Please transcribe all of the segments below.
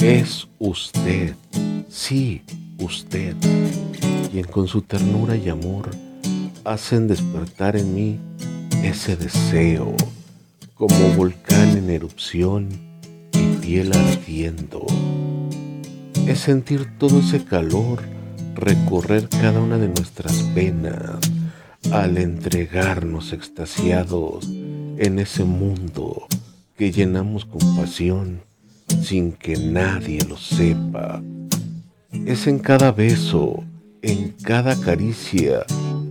Es usted, sí, usted, quien con su ternura y amor hacen despertar en mí ese deseo, como volcán en erupción y piel ardiendo. Es sentir todo ese calor recorrer cada una de nuestras venas al entregarnos extasiados en ese mundo que llenamos con pasión sin que nadie lo sepa. Es en cada beso, en cada caricia,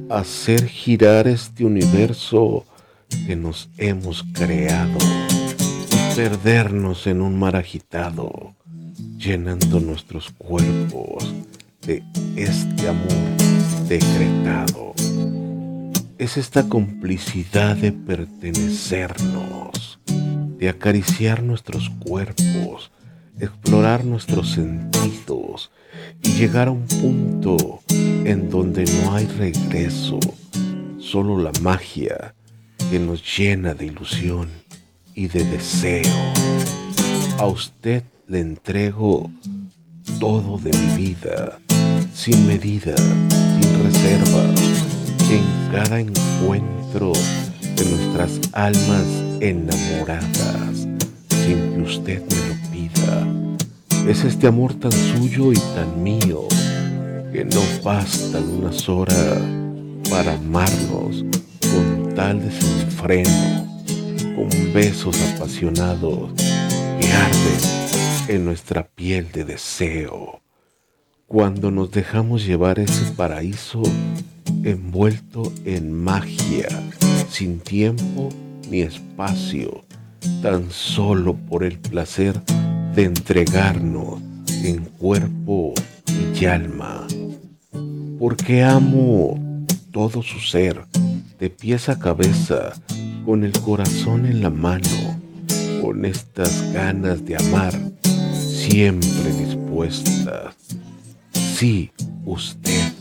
hacer girar este universo que nos hemos creado perdernos en un mar agitado, llenando nuestros cuerpos de este amor decretado. Es esta complicidad de pertenecernos, de acariciar nuestros cuerpos, explorar nuestros sentidos y llegar a un punto en donde no hay regreso, solo la magia que nos llena de ilusión y de deseo. A usted le entrego todo de mi vida, sin medida, sin reserva, en cada encuentro de nuestras almas enamoradas, sin que usted me lo pida. Es este amor tan suyo y tan mío que no bastan unas horas para amarnos con tal desenfreno, con besos apasionados que arden en nuestra piel de deseo. Cuando nos dejamos llevar ese paraíso envuelto en magia, sin tiempo ni espacio, tan solo por el placer de entregarnos en cuerpo y alma porque amo todo su ser, de pies a cabeza, con el corazón en la mano, con estas ganas de amar, siempre dispuestas. Sí, usted,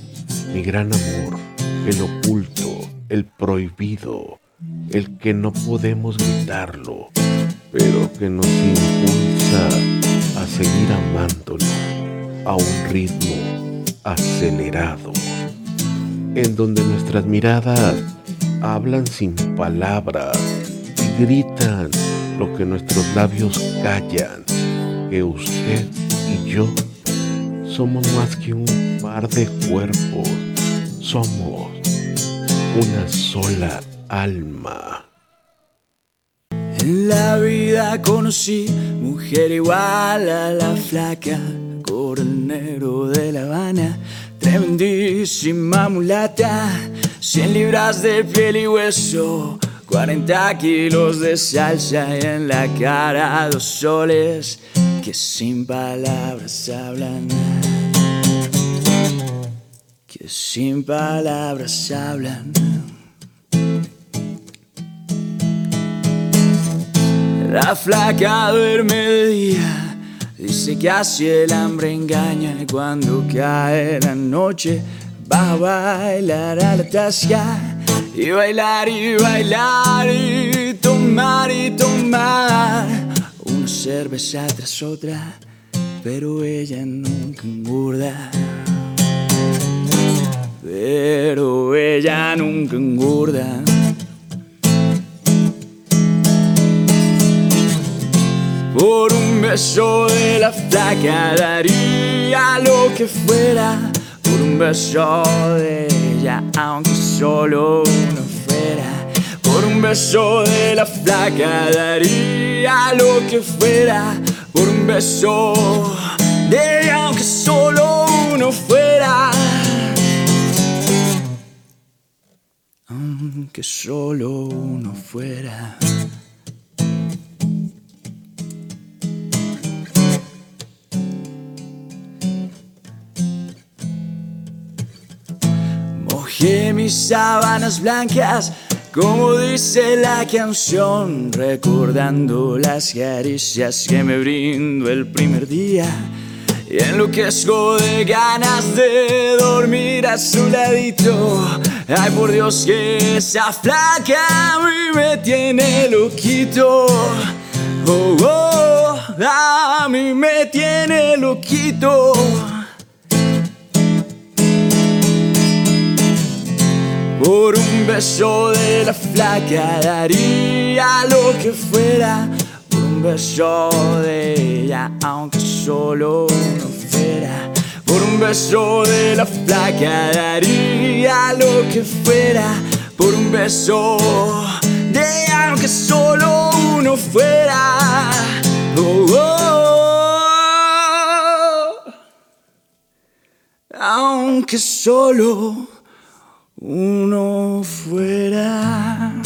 mi gran amor, el oculto, el prohibido, el que no podemos gritarlo, pero que nos impulsa a seguir amándolo a un ritmo acelerado, en donde nuestras miradas hablan sin palabras y gritan lo que nuestros labios callan, que usted y yo somos más que un par de cuerpos, somos una sola alma. En la vida conocí mujer igual a la flaca coronero de La Habana, tremendísima mulata, 100 libras de piel y hueso, 40 kilos de salsa y en la cara dos soles que sin palabras hablan. Que sin palabras hablan. La flaca duerme de día Dice que así el hambre engaña cuando cae la noche va a bailar a la tasca y bailar y bailar y tomar y tomar una cerveza tras otra, pero ella nunca engorda. Pero ella nunca engorda. Por un beso de la flaca daría lo que fuera. Por un beso de ella, aunque solo uno fuera. Por un beso de la flaca daría lo que fuera. Por un beso de ella, aunque solo uno fuera. Aunque solo uno fuera. Que mis sábanas blancas, como dice la canción, recordando las caricias que me brindo el primer día. Y enloquezco de ganas de dormir a su ladito. Ay, por Dios, que esa flaca a mí me tiene loquito. Oh, oh, a mí me tiene loquito. Por un beso de la flaca daría lo que fuera. Por un beso de ella, aunque solo uno fuera. Por un beso de la flaca daría lo que fuera. Por un beso de ella, aunque solo uno fuera. Oh, oh, oh. Aunque solo uno fuera.